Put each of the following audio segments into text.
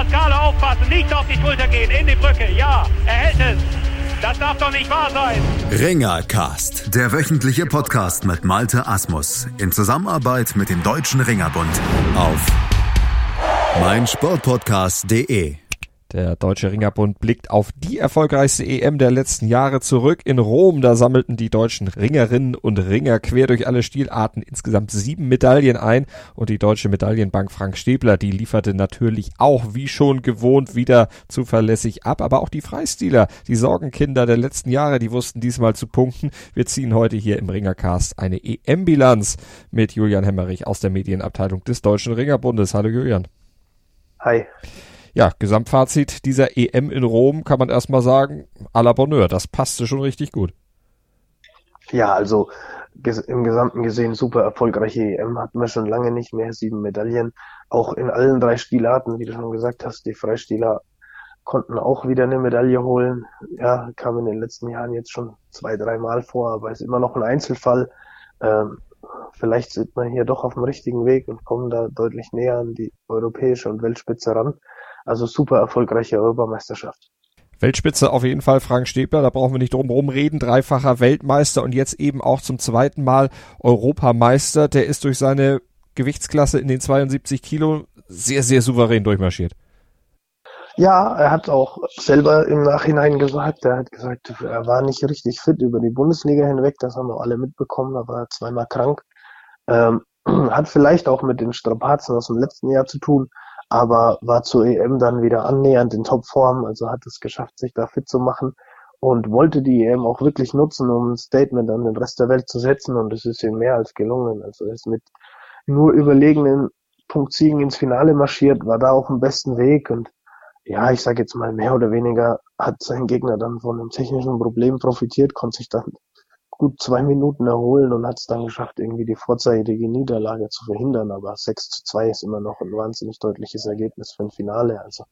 Pascale aufpassen, nicht auf die Schulter gehen, in die Brücke. Ja, er hält es. Das darf doch nicht wahr sein. Ringercast, der wöchentliche Podcast mit Malte Asmus in Zusammenarbeit mit dem Deutschen Ringerbund auf meinsportpodcast.de. Der Deutsche Ringerbund blickt auf die erfolgreichste EM der letzten Jahre zurück. In Rom, da sammelten die deutschen Ringerinnen und Ringer quer durch alle Stilarten insgesamt sieben Medaillen ein. Und die deutsche Medaillenbank Frank Stäbler, die lieferte natürlich auch wie schon gewohnt wieder zuverlässig ab. Aber auch die Freistiler, die Sorgenkinder der letzten Jahre, die wussten diesmal zu punkten. Wir ziehen heute hier im Ringercast eine EM-Bilanz mit Julian Hemmerich aus der Medienabteilung des Deutschen Ringerbundes. Hallo Julian. Hi ja, Gesamtfazit dieser EM in Rom kann man erstmal sagen, à la Bonheur, das passte schon richtig gut. Ja, also im Gesamten gesehen super erfolgreiche EM hatten wir schon lange nicht mehr, sieben Medaillen, auch in allen drei Stilarten, wie du schon gesagt hast, die Freistiler konnten auch wieder eine Medaille holen. Ja, kam in den letzten Jahren jetzt schon zwei, dreimal vor, aber ist immer noch ein Einzelfall. Ähm, vielleicht sind wir hier doch auf dem richtigen Weg und kommen da deutlich näher an die europäische und Weltspitze ran. Also super erfolgreiche Europameisterschaft. Weltspitze auf jeden Fall Frank Stäbler, da brauchen wir nicht drum herum reden, dreifacher Weltmeister und jetzt eben auch zum zweiten Mal Europameister. Der ist durch seine Gewichtsklasse in den 72 Kilo sehr, sehr souverän durchmarschiert. Ja, er hat auch selber im Nachhinein gesagt, er hat gesagt, er war nicht richtig fit über die Bundesliga hinweg, das haben wir alle mitbekommen, er war zweimal krank. Ähm, hat vielleicht auch mit den Strapazen aus dem letzten Jahr zu tun, aber war zur EM dann wieder annähernd in Topform, also hat es geschafft, sich da fit zu machen und wollte die EM auch wirklich nutzen, um ein Statement an den Rest der Welt zu setzen und es ist ihm mehr als gelungen. Also er ist mit nur überlegenen Punktsiegen ins Finale marschiert, war da auf dem besten Weg und ja, ich sage jetzt mal mehr oder weniger hat sein Gegner dann von einem technischen Problem profitiert, konnte sich dann gut zwei Minuten erholen und hat es dann geschafft, irgendwie die vorzeitige Niederlage zu verhindern. Aber 6 zu 2 ist immer noch ein wahnsinnig deutliches Ergebnis für ein Finale. Also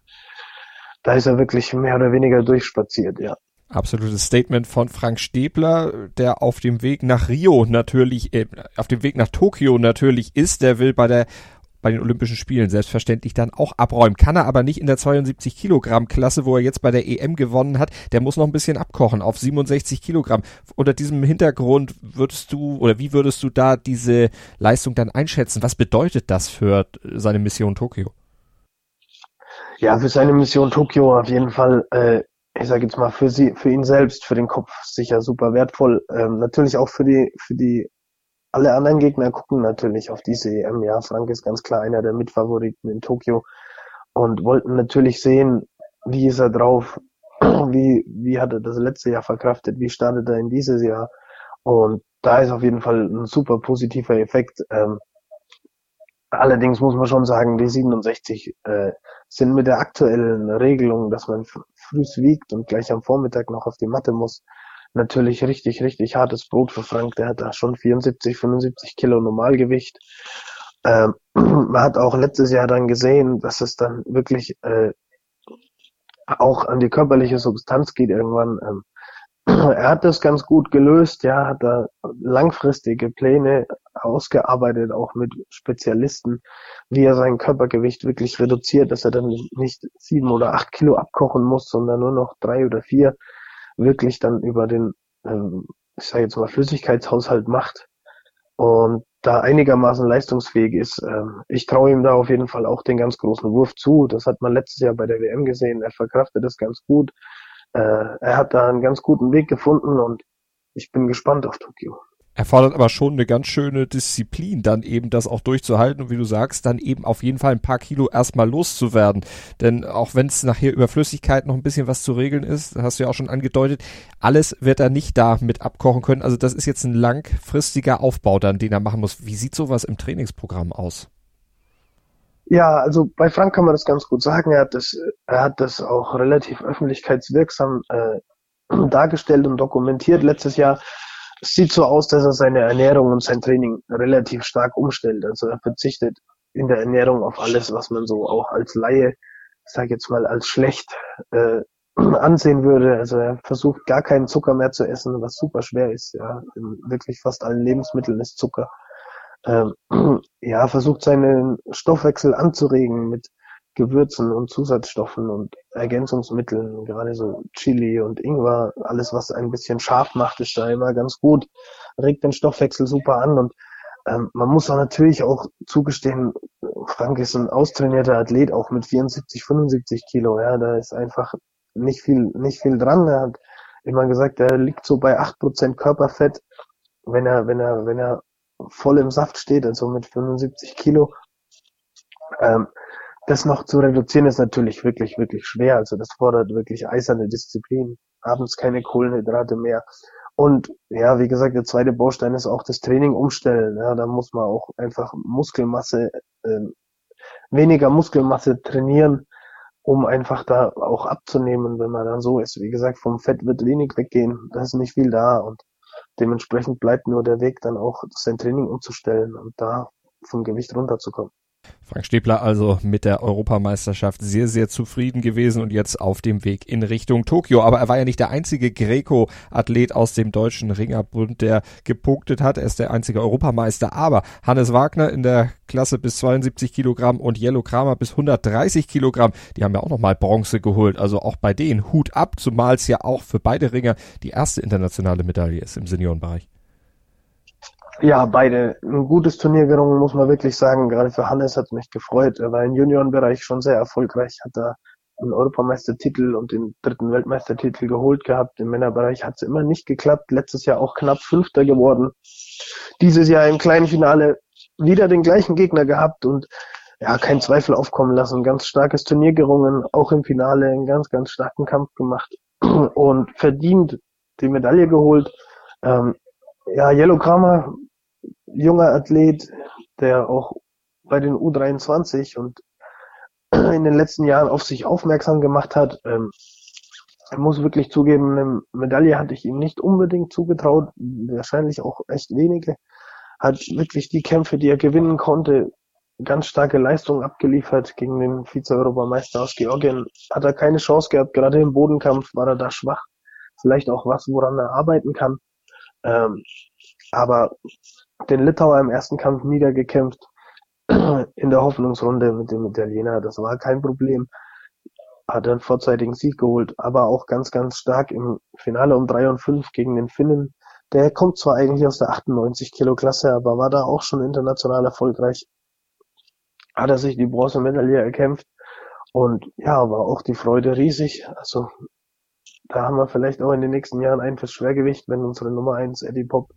da ist er wirklich mehr oder weniger durchspaziert, ja. Absolutes Statement von Frank Stäbler, der auf dem Weg nach Rio natürlich, äh, auf dem Weg nach Tokio natürlich ist. Der will bei der bei den Olympischen Spielen selbstverständlich dann auch abräumen. Kann er aber nicht in der 72 Kilogramm Klasse, wo er jetzt bei der EM gewonnen hat. Der muss noch ein bisschen abkochen auf 67 Kilogramm. Unter diesem Hintergrund würdest du oder wie würdest du da diese Leistung dann einschätzen? Was bedeutet das für seine Mission Tokio? Ja, für seine Mission Tokio auf jeden Fall. Äh, ich sage jetzt mal für sie, für ihn selbst, für den Kopf sicher super wertvoll. Ähm, natürlich auch für die für die alle anderen Gegner gucken natürlich auf diese EM. Ja, Frank ist ganz klar einer der Mitfavoriten in Tokio und wollten natürlich sehen, wie ist er drauf, wie, wie hat er das letzte Jahr verkraftet, wie startet er in dieses Jahr. Und da ist auf jeden Fall ein super positiver Effekt. Ähm, allerdings muss man schon sagen, die 67 äh, sind mit der aktuellen Regelung, dass man früh wiegt und gleich am Vormittag noch auf die Matte muss, natürlich richtig, richtig hartes Brot für Frank. Der hat da schon 74, 75 Kilo Normalgewicht. Ähm, man hat auch letztes Jahr dann gesehen, dass es dann wirklich äh, auch an die körperliche Substanz geht irgendwann. Ähm, er hat das ganz gut gelöst, ja, hat da langfristige Pläne ausgearbeitet, auch mit Spezialisten, wie er sein Körpergewicht wirklich reduziert, dass er dann nicht sieben oder acht Kilo abkochen muss, sondern nur noch drei oder vier wirklich dann über den, ähm, ich sage jetzt mal, Flüssigkeitshaushalt macht und da einigermaßen leistungsfähig ist. Ähm, ich traue ihm da auf jeden Fall auch den ganz großen Wurf zu. Das hat man letztes Jahr bei der WM gesehen. Er verkraftet das ganz gut. Äh, er hat da einen ganz guten Weg gefunden und ich bin gespannt auf Tokio erfordert aber schon eine ganz schöne Disziplin, dann eben das auch durchzuhalten und wie du sagst, dann eben auf jeden Fall ein paar Kilo erstmal loszuwerden. Denn auch wenn es nachher über Flüssigkeit noch ein bisschen was zu regeln ist, hast du ja auch schon angedeutet, alles wird er nicht da mit abkochen können. Also das ist jetzt ein langfristiger Aufbau dann, den er machen muss. Wie sieht sowas im Trainingsprogramm aus? Ja, also bei Frank kann man das ganz gut sagen. Er hat das, er hat das auch relativ öffentlichkeitswirksam äh, dargestellt und dokumentiert letztes Jahr es sieht so aus, dass er seine Ernährung und sein Training relativ stark umstellt. Also er verzichtet in der Ernährung auf alles, was man so auch als Laie, sag jetzt mal, als schlecht äh, ansehen würde. Also er versucht gar keinen Zucker mehr zu essen, was super schwer ist. Ja, in wirklich fast allen Lebensmitteln ist Zucker. Ähm, ja, versucht seinen Stoffwechsel anzuregen mit Gewürzen und Zusatzstoffen und Ergänzungsmitteln, gerade so Chili und Ingwer, alles was ein bisschen scharf macht, ist da immer ganz gut, regt den Stoffwechsel super an und ähm, man muss auch natürlich auch zugestehen, Frank ist ein austrainierter Athlet, auch mit 74, 75 Kilo, ja, da ist einfach nicht viel, nicht viel dran. Er hat immer gesagt, er liegt so bei 8% Körperfett, wenn er, wenn er, wenn er voll im Saft steht, also mit 75 Kilo. Ähm, das noch zu reduzieren ist natürlich wirklich, wirklich schwer. Also das fordert wirklich eiserne Disziplin. Abends keine Kohlenhydrate mehr. Und ja, wie gesagt, der zweite Baustein ist auch das Training umstellen. Ja, da muss man auch einfach Muskelmasse, äh, weniger Muskelmasse trainieren, um einfach da auch abzunehmen, wenn man dann so ist. Wie gesagt, vom Fett wird wenig weggehen. Da ist nicht viel da und dementsprechend bleibt nur der Weg dann auch, sein Training umzustellen und da vom Gewicht runterzukommen. Frank Stäbler also mit der Europameisterschaft sehr, sehr zufrieden gewesen und jetzt auf dem Weg in Richtung Tokio. Aber er war ja nicht der einzige Greco-Athlet aus dem deutschen Ringerbund, der gepunktet hat. Er ist der einzige Europameister. Aber Hannes Wagner in der Klasse bis 72 Kilogramm und Yellow Kramer bis 130 Kilogramm, die haben ja auch nochmal Bronze geholt. Also auch bei denen Hut ab, zumal es ja auch für beide Ringer die erste internationale Medaille ist im Seniorenbereich. Ja, beide ein gutes Turnier gerungen, muss man wirklich sagen. Gerade für Hannes hat mich gefreut. Er war im Juniorenbereich schon sehr erfolgreich, hat da einen Europameistertitel und den dritten Weltmeistertitel geholt gehabt. Im Männerbereich hat es immer nicht geklappt. Letztes Jahr auch knapp Fünfter geworden. Dieses Jahr im kleinen Finale wieder den gleichen Gegner gehabt und ja, kein Zweifel aufkommen lassen. Ganz starkes Turnier gerungen, auch im Finale einen ganz, ganz starken Kampf gemacht und verdient die Medaille geholt. Ähm, ja, Yellow Kramer junger Athlet, der auch bei den U23 und in den letzten Jahren auf sich aufmerksam gemacht hat. Ähm, er muss wirklich zugeben, eine Medaille hatte ich ihm nicht unbedingt zugetraut, wahrscheinlich auch echt wenige. Hat wirklich die Kämpfe, die er gewinnen konnte, ganz starke Leistungen abgeliefert gegen den Vize-Europameister aus Georgien. Hat er keine Chance gehabt, gerade im Bodenkampf war er da schwach. Vielleicht auch was, woran er arbeiten kann. Ähm, aber den Litauer im ersten Kampf niedergekämpft in der Hoffnungsrunde mit dem Italiener. Das war kein Problem. Hat einen vorzeitigen Sieg geholt, aber auch ganz, ganz stark im Finale um 3 und 5 gegen den Finnen. Der kommt zwar eigentlich aus der 98 Kilo Klasse, aber war da auch schon international erfolgreich. Hat er sich die Bronzemedaille erkämpft und ja, war auch die Freude riesig. Also da haben wir vielleicht auch in den nächsten Jahren ein fürs Schwergewicht, wenn unsere Nummer 1 Eddie Pop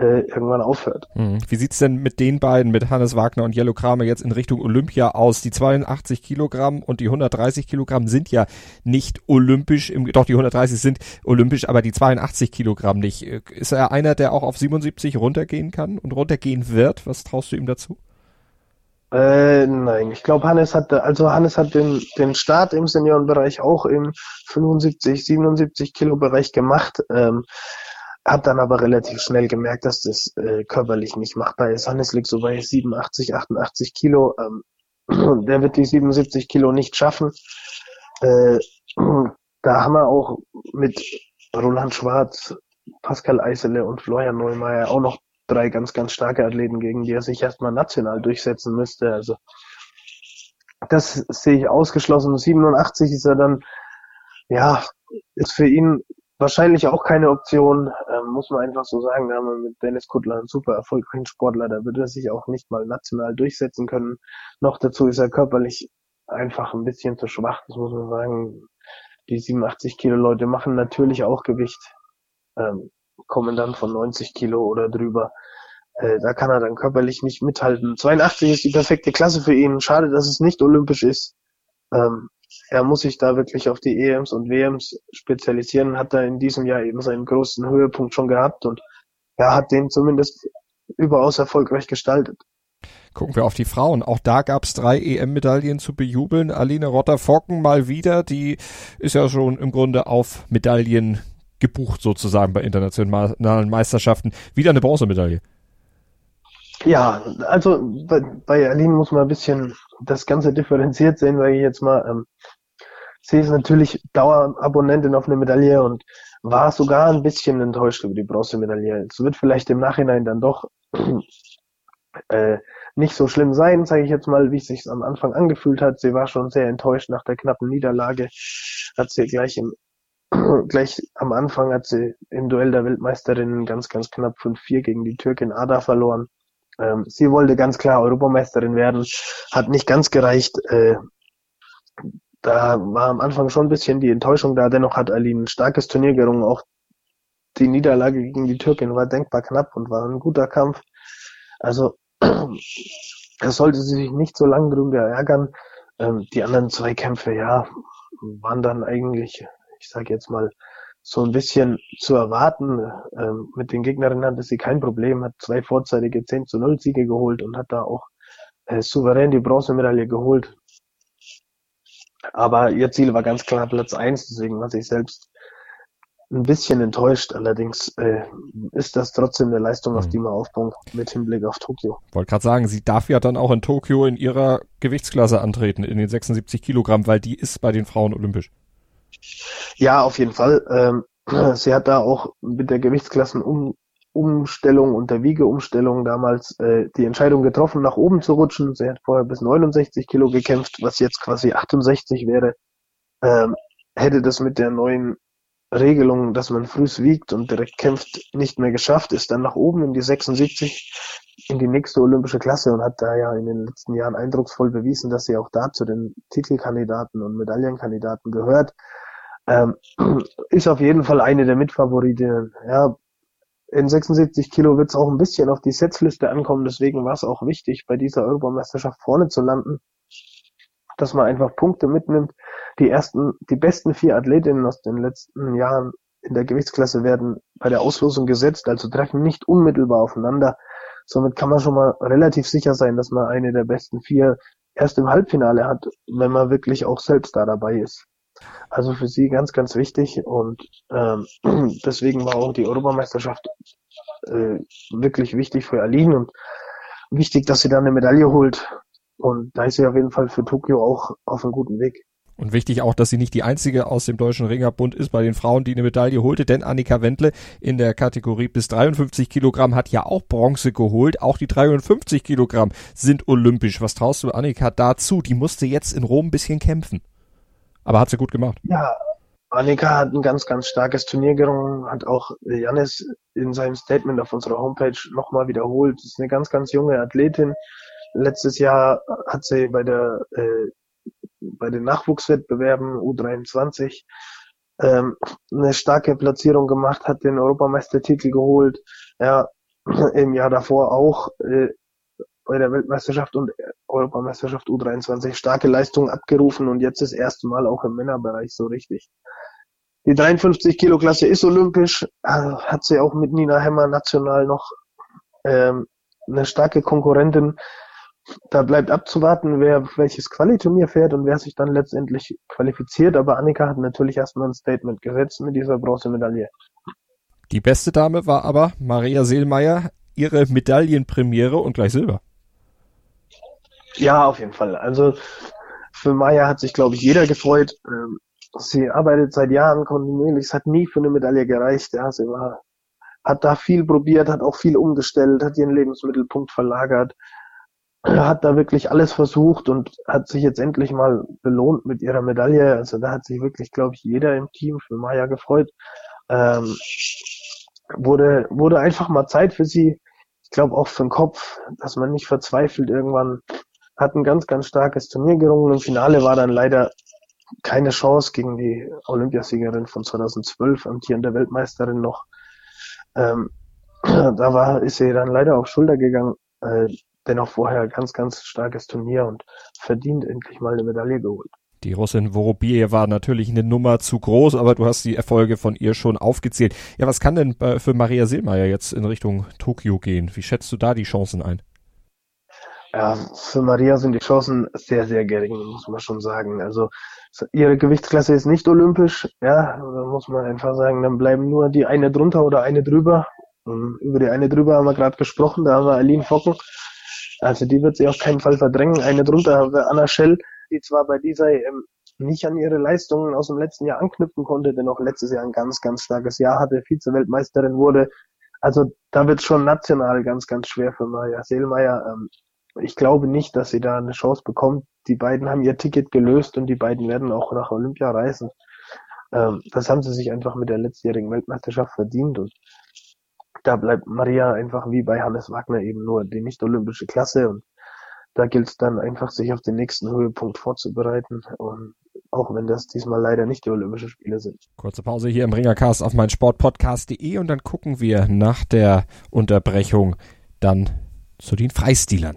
äh, irgendwann aufhört. Mhm. Wie sieht's denn mit den beiden, mit Hannes Wagner und Jello Kramer jetzt in Richtung Olympia aus? Die 82 Kilogramm und die 130 Kilogramm sind ja nicht olympisch, im, doch die 130 sind olympisch, aber die 82 Kilogramm nicht. Ist er einer, der auch auf 77 runtergehen kann und runtergehen wird? Was traust du ihm dazu? Äh, nein, ich glaube, Hannes hat, also Hannes hat den, den Start im Seniorenbereich auch im 75, 77 Kilo Bereich gemacht. Ähm, hab dann aber relativ schnell gemerkt, dass das äh, körperlich nicht machbar ist. Hannes liegt so bei 87, 88 Kilo. Ähm, der wird die 77 Kilo nicht schaffen. Äh, da haben wir auch mit Roland Schwarz, Pascal Eisele und Florian Neumeier auch noch drei ganz, ganz starke Athleten, gegen die er sich erstmal national durchsetzen müsste. Also das sehe ich ausgeschlossen. 87 ist er dann, ja, ist für ihn wahrscheinlich auch keine Option, ähm, muss man einfach so sagen. Da haben wir mit Dennis Kuttler einen super erfolgreichen Sportler, da wird er sich auch nicht mal national durchsetzen können. Noch dazu ist er körperlich einfach ein bisschen zu schwach, das muss man sagen. Die 87 Kilo Leute machen natürlich auch Gewicht, ähm, kommen dann von 90 Kilo oder drüber. Äh, da kann er dann körperlich nicht mithalten. 82 ist die perfekte Klasse für ihn. Schade, dass es nicht olympisch ist. Ähm, er muss sich da wirklich auf die EMs und WMs spezialisieren, hat er in diesem Jahr eben seinen großen Höhepunkt schon gehabt und er hat den zumindest überaus erfolgreich gestaltet. Gucken wir auf die Frauen. Auch da gab es drei EM-Medaillen zu bejubeln. Aline Rotter-Focken mal wieder, die ist ja schon im Grunde auf Medaillen gebucht sozusagen bei internationalen Meisterschaften. Wieder eine Bronzemedaille. Ja, also bei, bei Aline muss man ein bisschen das Ganze differenziert sehen, weil ich jetzt mal, ähm, sie ist natürlich Dauerabonnentin auf eine Medaille und war sogar ein bisschen enttäuscht über die Bronzemedaille. Es wird vielleicht im Nachhinein dann doch äh, nicht so schlimm sein, sage ich jetzt mal, wie es sich am Anfang angefühlt hat. Sie war schon sehr enttäuscht nach der knappen Niederlage. Hat sie gleich im gleich am Anfang hat sie im Duell der Weltmeisterin ganz, ganz knapp 5-4 gegen die Türkin Ada verloren. Ähm, sie wollte ganz klar Europameisterin werden, hat nicht ganz gereicht. Äh, da war am Anfang schon ein bisschen die Enttäuschung da. Dennoch hat Aline ein starkes Turnier gerungen. Auch die Niederlage gegen die Türkin war denkbar knapp und war ein guter Kampf. Also es sollte sie sich nicht so lange drüber ärgern. Ähm, die anderen zwei Kämpfe, ja, waren dann eigentlich, ich sage jetzt mal, so ein bisschen zu erwarten. Ähm, mit den Gegnerinnen hatte sie kein Problem, hat zwei vorzeitige 10 zu 0 Siege geholt und hat da auch äh, souverän die Bronzemedaille geholt. Aber ihr Ziel war ganz klar Platz eins, deswegen war sie selbst ein bisschen enttäuscht. Allerdings äh, ist das trotzdem eine Leistung, auf mhm. die man aufbauen mit Hinblick auf Tokio. Wollte gerade sagen, sie darf ja dann auch in Tokio in ihrer Gewichtsklasse antreten, in den 76 Kilogramm, weil die ist bei den Frauen olympisch. Ja, auf jeden Fall. Ähm, sie hat da auch mit der Gewichtsklassen Umstellung und der Wiegeumstellung damals äh, die Entscheidung getroffen, nach oben zu rutschen. Sie hat vorher bis 69 Kilo gekämpft, was jetzt quasi 68 wäre. Ähm, hätte das mit der neuen Regelung, dass man frühs wiegt und direkt kämpft, nicht mehr geschafft, ist dann nach oben in die 76 in die nächste olympische Klasse und hat da ja in den letzten Jahren eindrucksvoll bewiesen, dass sie auch da zu den Titelkandidaten und Medaillenkandidaten gehört. Ähm, ist auf jeden Fall eine der Mitfavoritinnen. Ja, in 76 Kilo wird es auch ein bisschen auf die Setzliste ankommen, deswegen war es auch wichtig, bei dieser Europameisterschaft vorne zu landen, dass man einfach Punkte mitnimmt. Die ersten, die besten vier Athletinnen aus den letzten Jahren in der Gewichtsklasse werden bei der Auslosung gesetzt, also treffen nicht unmittelbar aufeinander. Somit kann man schon mal relativ sicher sein, dass man eine der besten vier erst im Halbfinale hat, wenn man wirklich auch selbst da dabei ist. Also für sie ganz, ganz wichtig und ähm, deswegen war auch die Europameisterschaft äh, wirklich wichtig für Aline und wichtig, dass sie da eine Medaille holt. Und da ist sie auf jeden Fall für Tokio auch auf einem guten Weg. Und wichtig auch, dass sie nicht die einzige aus dem Deutschen Ringerbund ist bei den Frauen, die eine Medaille holte, denn Annika Wendle in der Kategorie bis 53 Kilogramm hat ja auch Bronze geholt. Auch die 53 Kilogramm sind olympisch. Was traust du Annika dazu? Die musste jetzt in Rom ein bisschen kämpfen. Aber hat sie gut gemacht. Ja, Annika hat ein ganz, ganz starkes Turnier gerungen, hat auch Janis in seinem Statement auf unserer Homepage nochmal wiederholt. Das ist eine ganz, ganz junge Athletin. Letztes Jahr hat sie bei der äh, bei den Nachwuchswettbewerben U23 ähm, eine starke Platzierung gemacht, hat den Europameistertitel geholt. Ja, im Jahr davor auch äh, bei der Weltmeisterschaft und Europameisterschaft U23 starke Leistungen abgerufen und jetzt das erste Mal auch im Männerbereich so richtig. Die 53 Kilo Klasse ist olympisch, äh, hat sie auch mit Nina Hemmer national noch ähm, eine starke Konkurrentin. Da bleibt abzuwarten, wer welches Qualiturnier fährt und wer sich dann letztendlich qualifiziert. Aber Annika hat natürlich erstmal ein Statement gesetzt mit dieser Bronzemedaille. Die beste Dame war aber Maria Seelmeier, ihre Medaillenpremiere und gleich Silber. Ja, auf jeden Fall. Also für Maya hat sich, glaube ich, jeder gefreut. Ähm, sie arbeitet seit Jahren kontinuierlich. Es hat nie für eine Medaille gereicht. Ja, sie war, hat da viel probiert, hat auch viel umgestellt, hat ihren Lebensmittelpunkt verlagert, hat da wirklich alles versucht und hat sich jetzt endlich mal belohnt mit ihrer Medaille. Also da hat sich wirklich, glaube ich, jeder im Team für Maya gefreut. Ähm, wurde, wurde einfach mal Zeit für sie. Ich glaube auch für den Kopf, dass man nicht verzweifelt irgendwann hat ein ganz, ganz starkes Turnier gerungen. Im Finale war dann leider keine Chance gegen die Olympiasiegerin von 2012, amtierende Weltmeisterin noch. Ähm, da war, ist sie dann leider auf Schulter gegangen. Äh, dennoch vorher ganz, ganz starkes Turnier und verdient endlich mal eine Medaille geholt. Die Russin Vorobie war natürlich eine Nummer zu groß, aber du hast die Erfolge von ihr schon aufgezählt. Ja, was kann denn äh, für Maria Silmeier jetzt in Richtung Tokio gehen? Wie schätzt du da die Chancen ein? Ja, für Maria sind die Chancen sehr, sehr gering, muss man schon sagen. Also ihre Gewichtsklasse ist nicht olympisch, ja, da muss man einfach sagen, dann bleiben nur die eine drunter oder eine drüber. Und über die eine drüber haben wir gerade gesprochen, da haben wir Aline Focken. Also die wird sie auf keinen Fall verdrängen. Eine drunter haben wir Anna Schell, die zwar bei dieser EM nicht an ihre Leistungen aus dem letzten Jahr anknüpfen konnte, denn auch letztes Jahr ein ganz, ganz starkes Jahr hatte, Vize-Weltmeisterin wurde. Also da wird schon national ganz, ganz schwer für Maria Seelmeier. Ähm, ich glaube nicht, dass sie da eine Chance bekommt. Die beiden haben ihr Ticket gelöst und die beiden werden auch nach Olympia reisen. Ähm, das haben sie sich einfach mit der letztjährigen Weltmeisterschaft verdient und da bleibt Maria einfach wie bei Hannes Wagner eben nur die nicht-olympische Klasse und da gilt es dann einfach, sich auf den nächsten Höhepunkt vorzubereiten. Und auch wenn das diesmal leider nicht die Olympischen Spiele sind. Kurze Pause hier im Ringercast auf meinsportpodcast.de und dann gucken wir nach der Unterbrechung dann zu den Freistilern.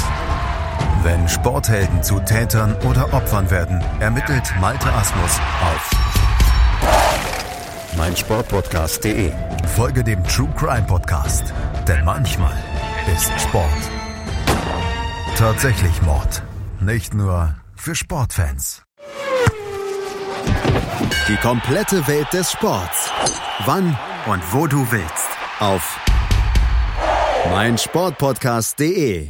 Wenn Sporthelden zu Tätern oder Opfern werden, ermittelt Malte Asmus auf meinsportpodcast.de. Folge dem True Crime Podcast, denn manchmal ist Sport tatsächlich Mord. Nicht nur für Sportfans. Die komplette Welt des Sports. Wann und wo du willst. Auf meinsportpodcast.de.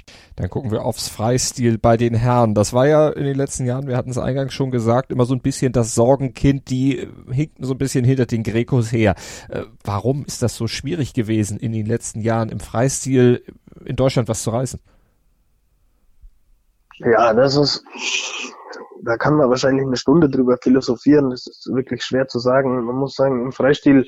Dann gucken wir aufs Freistil bei den Herren. Das war ja in den letzten Jahren, wir hatten es eingangs schon gesagt, immer so ein bisschen das Sorgenkind, die hinkten so ein bisschen hinter den Grekos her. Äh, warum ist das so schwierig gewesen, in den letzten Jahren im Freistil in Deutschland was zu reißen? Ja, das ist, da kann man wahrscheinlich eine Stunde drüber philosophieren. Das ist wirklich schwer zu sagen. Man muss sagen, im Freistil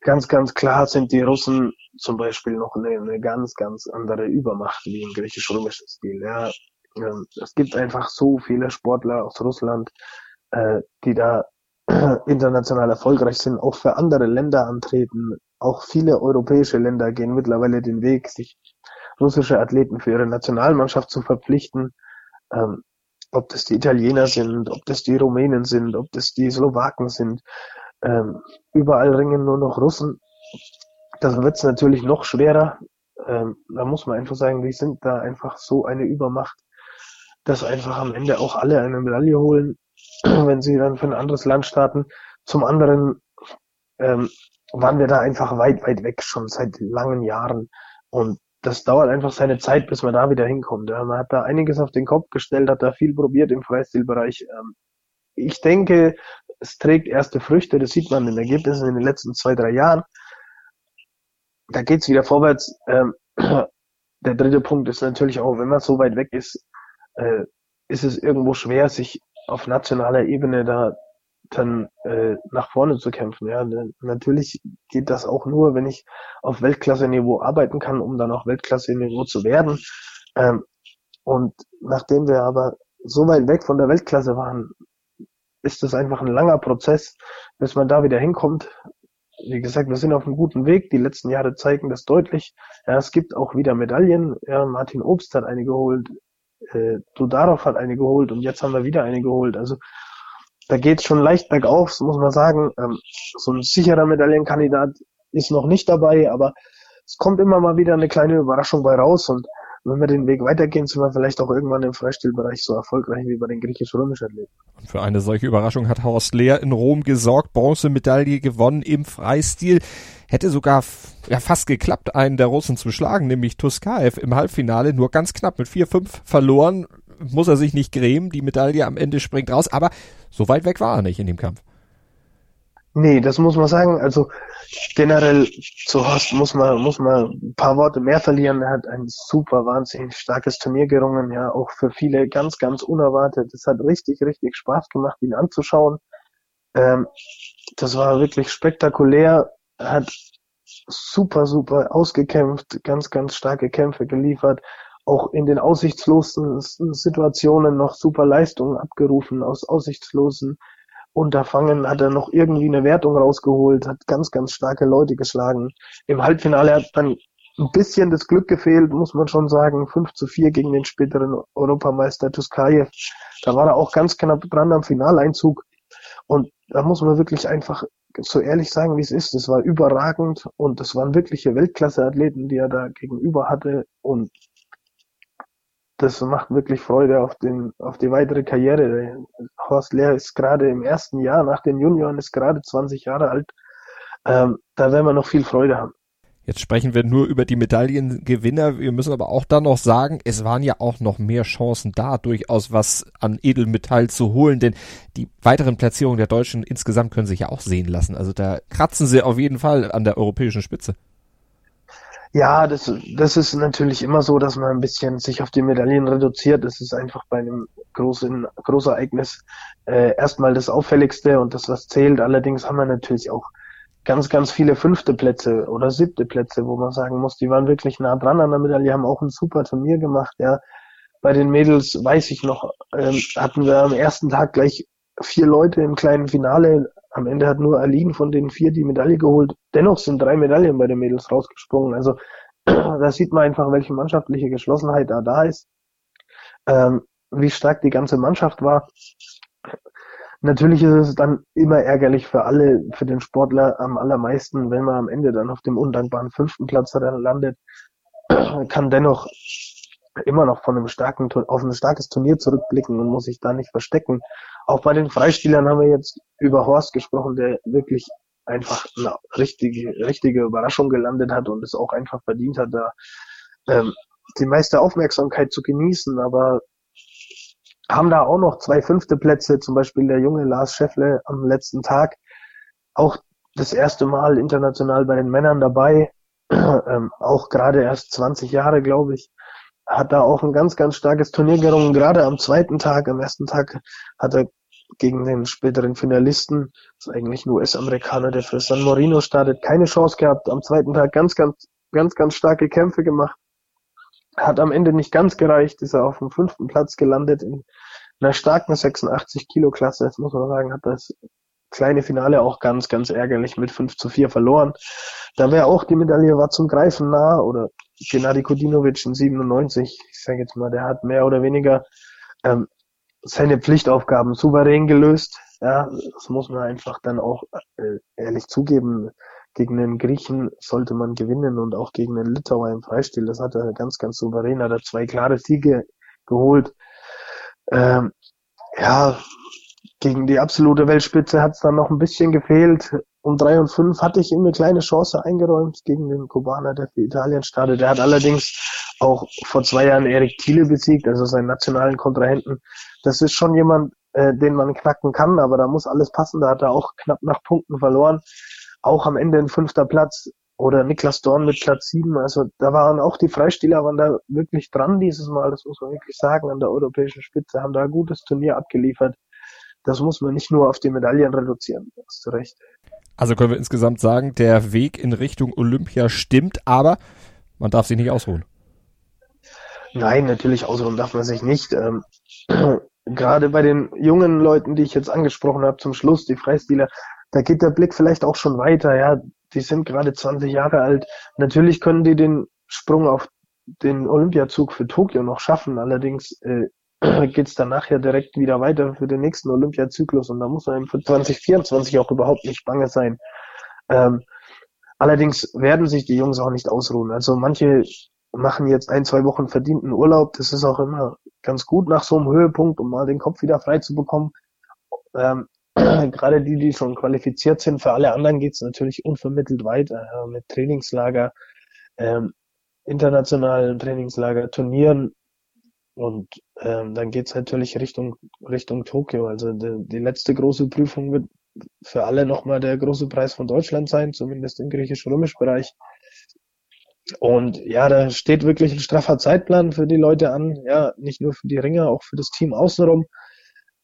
ganz, ganz klar sind die Russen zum Beispiel noch eine, eine ganz, ganz andere Übermacht wie im griechisch-römischen Stil. Ja, ähm, es gibt einfach so viele Sportler aus Russland, äh, die da international erfolgreich sind, auch für andere Länder antreten. Auch viele europäische Länder gehen mittlerweile den Weg, sich russische Athleten für ihre Nationalmannschaft zu verpflichten. Ähm, ob das die Italiener sind, ob das die Rumänen sind, ob das die Slowaken sind. Ähm, überall ringen nur noch Russen. Das wird es natürlich noch schwerer. Ähm, da muss man einfach sagen, die sind da einfach so eine Übermacht, dass einfach am Ende auch alle eine Medaille holen, wenn sie dann für ein anderes Land starten. Zum anderen ähm, waren wir da einfach weit, weit weg, schon seit langen Jahren. Und das dauert einfach seine Zeit, bis man da wieder hinkommt. Ja. Man hat da einiges auf den Kopf gestellt, hat da viel probiert im Freistilbereich. Ähm, ich denke, es trägt erste Früchte, das sieht man in den Ergebnissen in den letzten zwei, drei Jahren. Da geht's wieder vorwärts. Ähm, der dritte Punkt ist natürlich auch, wenn man so weit weg ist, äh, ist es irgendwo schwer, sich auf nationaler Ebene da dann äh, nach vorne zu kämpfen. Ja, natürlich geht das auch nur, wenn ich auf Weltklasse-Niveau arbeiten kann, um dann auch Weltklasse-Niveau zu werden. Ähm, und nachdem wir aber so weit weg von der Weltklasse waren, ist das einfach ein langer Prozess, bis man da wieder hinkommt. Wie gesagt, wir sind auf einem guten Weg. Die letzten Jahre zeigen das deutlich. Ja, es gibt auch wieder Medaillen. Ja, Martin Obst hat eine geholt. Äh, Dudarov hat eine geholt und jetzt haben wir wieder eine geholt. Also da geht es schon leicht bergauf, muss man sagen. Ähm, so ein sicherer Medaillenkandidat ist noch nicht dabei, aber es kommt immer mal wieder eine kleine Überraschung bei raus und wenn wir den Weg weitergehen, sind wir vielleicht auch irgendwann im Freistilbereich so erfolgreich wie bei den griechisch-römischen Athleten. Und für eine solche Überraschung hat Horst Lehr in Rom gesorgt, Bronzemedaille gewonnen im Freistil. Hätte sogar ja, fast geklappt, einen der Russen zu schlagen, nämlich Tuskaev im Halbfinale, nur ganz knapp mit 4-5 verloren. Muss er sich nicht grämen, die Medaille am Ende springt raus, aber so weit weg war er nicht in dem Kampf. Nee, das muss man sagen. Also generell zu Horst muss man, muss man ein paar Worte mehr verlieren. Er hat ein super, wahnsinnig starkes Turnier gerungen, ja, auch für viele ganz, ganz unerwartet. Es hat richtig, richtig Spaß gemacht, ihn anzuschauen. Ähm, das war wirklich spektakulär. Er hat super, super ausgekämpft, ganz, ganz starke Kämpfe geliefert. Auch in den aussichtslosen Situationen noch super Leistungen abgerufen aus aussichtslosen Unterfangen hat er noch irgendwie eine Wertung rausgeholt, hat ganz, ganz starke Leute geschlagen. Im Halbfinale hat dann ein bisschen das Glück gefehlt, muss man schon sagen. 5 zu 4 gegen den späteren Europameister Tuskayev. Da war er auch ganz knapp dran am Finaleinzug. Und da muss man wirklich einfach so ehrlich sagen, wie es ist. Das war überragend und das waren wirkliche Weltklasse-Athleten, die er da gegenüber hatte. Und das macht wirklich Freude auf den, auf die weitere Karriere. Horst Lehr ist gerade im ersten Jahr nach den Junioren, ist gerade 20 Jahre alt. Ähm, da werden wir noch viel Freude haben. Jetzt sprechen wir nur über die Medaillengewinner. Wir müssen aber auch dann noch sagen, es waren ja auch noch mehr Chancen da, durchaus was an Edelmetall zu holen, denn die weiteren Platzierungen der Deutschen insgesamt können sich ja auch sehen lassen. Also da kratzen sie auf jeden Fall an der europäischen Spitze. Ja, das, das ist natürlich immer so, dass man ein bisschen sich auf die Medaillen reduziert. Das ist einfach bei einem großen Großereignis äh, erstmal das Auffälligste und das, was zählt. Allerdings haben wir natürlich auch ganz, ganz viele fünfte Plätze oder siebte Plätze, wo man sagen muss, die waren wirklich nah dran an der Medaille, haben auch ein super Turnier gemacht, ja. Bei den Mädels weiß ich noch, ähm, hatten wir am ersten Tag gleich vier Leute im kleinen Finale. Am Ende hat nur Aline von den vier die Medaille geholt. Dennoch sind drei Medaillen bei den Mädels rausgesprungen. Also da sieht man einfach, welche mannschaftliche Geschlossenheit da da ist, ähm, wie stark die ganze Mannschaft war. Natürlich ist es dann immer ärgerlich für alle, für den Sportler am allermeisten, wenn man am Ende dann auf dem undankbaren fünften Platz landet, kann dennoch immer noch von einem starken, auf ein starkes Turnier zurückblicken und muss sich da nicht verstecken. Auch bei den Freispielern haben wir jetzt über Horst gesprochen, der wirklich einfach eine richtige, richtige Überraschung gelandet hat und es auch einfach verdient hat, da ähm, die meiste Aufmerksamkeit zu genießen. Aber haben da auch noch zwei fünfte Plätze, zum Beispiel der junge Lars Scheffle am letzten Tag, auch das erste Mal international bei den Männern dabei, ähm, auch gerade erst 20 Jahre, glaube ich, hat da auch ein ganz, ganz starkes Turnier gerungen, gerade am zweiten Tag, am ersten Tag hat er gegen den späteren Finalisten, das ist eigentlich ein US-Amerikaner, der für San Marino startet, keine Chance gehabt, am zweiten Tag ganz, ganz, ganz, ganz starke Kämpfe gemacht, hat am Ende nicht ganz gereicht, ist er auf dem fünften Platz gelandet in einer starken 86 Kilo Klasse. Jetzt muss man sagen, hat das kleine Finale auch ganz, ganz ärgerlich mit 5 zu 4 verloren. Da wäre auch die Medaille war zum Greifen nah oder Gennady Kodinovic in 97, ich sage jetzt mal, der hat mehr oder weniger ähm, seine Pflichtaufgaben souverän gelöst. Ja, das muss man einfach dann auch äh, ehrlich zugeben gegen den Griechen sollte man gewinnen und auch gegen den Litauer im Freistil. Das hat er ganz, ganz souverän. Hat er zwei klare Siege geholt. Ähm, ja, gegen die absolute Weltspitze hat es dann noch ein bisschen gefehlt. Um drei und fünf hatte ich ihm eine kleine Chance eingeräumt gegen den Kubaner, der für Italien startet. Der hat allerdings auch vor zwei Jahren Erik Thiele besiegt, also seinen nationalen Kontrahenten. Das ist schon jemand, äh, den man knacken kann, aber da muss alles passen. Da hat er auch knapp nach Punkten verloren auch am Ende ein fünfter Platz oder Niklas Dorn mit Platz sieben. Also da waren auch die Freisteller waren da wirklich dran dieses Mal, das muss man wirklich sagen, an der europäischen Spitze, haben da ein gutes Turnier abgeliefert. Das muss man nicht nur auf die Medaillen reduzieren, hast du recht. Also können wir insgesamt sagen, der Weg in Richtung Olympia stimmt, aber man darf sich nicht ausruhen. Nein, natürlich ausruhen darf man sich nicht. Ähm, gerade bei den jungen Leuten, die ich jetzt angesprochen habe, zum Schluss, die Freistiler, da geht der Blick vielleicht auch schon weiter. Ja, die sind gerade 20 Jahre alt. Natürlich können die den Sprung auf den Olympiazug für Tokio noch schaffen. Allerdings äh, geht es danach ja direkt wieder weiter für den nächsten Olympiazyklus und da muss man für 2024 auch überhaupt nicht bange sein. Ähm, allerdings werden sich die Jungs auch nicht ausruhen. Also manche machen jetzt ein, zwei Wochen verdienten Urlaub. Das ist auch immer ganz gut nach so einem Höhepunkt, um mal den Kopf wieder frei zu bekommen. Ähm, gerade die, die schon qualifiziert sind, für alle anderen geht es natürlich unvermittelt weiter ja, mit Trainingslager, ähm, internationalen Trainingslager, Turnieren und ähm, dann geht es natürlich Richtung Richtung Tokio. Also die, die letzte große Prüfung wird für alle nochmal der große Preis von Deutschland sein, zumindest im griechisch-römisch Bereich. Und ja, da steht wirklich ein straffer Zeitplan für die Leute an, ja, nicht nur für die Ringer, auch für das Team außenrum.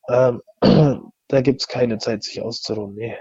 Ähm, da gibt's keine Zeit, sich auszuruhen. Nee.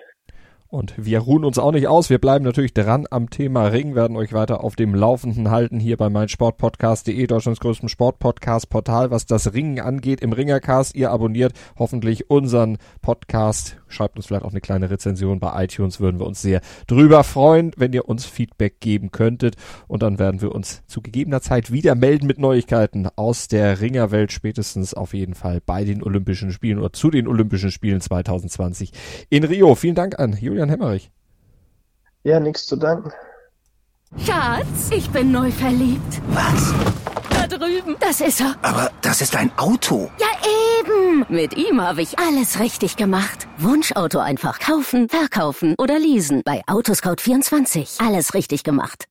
Und wir ruhen uns auch nicht aus. Wir bleiben natürlich dran am Thema Ring, werden euch weiter auf dem Laufenden halten hier bei meinsportpodcast.de, Deutschlands größtem Sportpodcast-Portal, was das Ringen angeht im Ringercast. Ihr abonniert hoffentlich unseren Podcast schreibt uns vielleicht auch eine kleine Rezension bei iTunes, würden wir uns sehr drüber freuen, wenn ihr uns Feedback geben könntet. Und dann werden wir uns zu gegebener Zeit wieder melden mit Neuigkeiten aus der Ringerwelt, spätestens auf jeden Fall bei den Olympischen Spielen oder zu den Olympischen Spielen 2020 in Rio. Vielen Dank an Julian Hemmerich. Ja, nichts zu danken. Schatz, ich bin neu verliebt. Was? Da drüben. Das ist er. Aber das ist ein Auto. Ja, eben. Mit ihm habe ich alles richtig gemacht. Wunschauto einfach kaufen, verkaufen oder leasen. Bei Autoscout24. Alles richtig gemacht.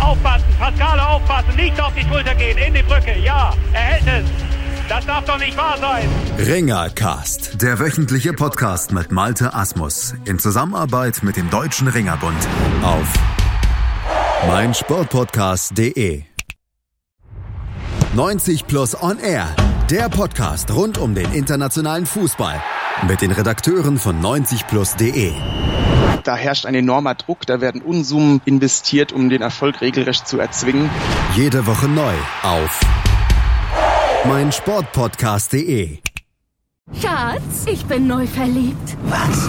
Aufpassen, Pascale, aufpassen, nicht auf die Schulter gehen, in die Brücke, ja, er hält es. Das darf doch nicht wahr sein. Ringercast, der wöchentliche Podcast mit Malte Asmus in Zusammenarbeit mit dem Deutschen Ringerbund auf meinsportpodcast.de. 90 Plus On Air, der Podcast rund um den internationalen Fußball mit den Redakteuren von 90plus.de. Da herrscht ein enormer Druck, da werden Unsummen investiert, um den Erfolg regelrecht zu erzwingen. Jede Woche neu auf meinsportpodcast.de. Schatz, ich bin neu verliebt. Was?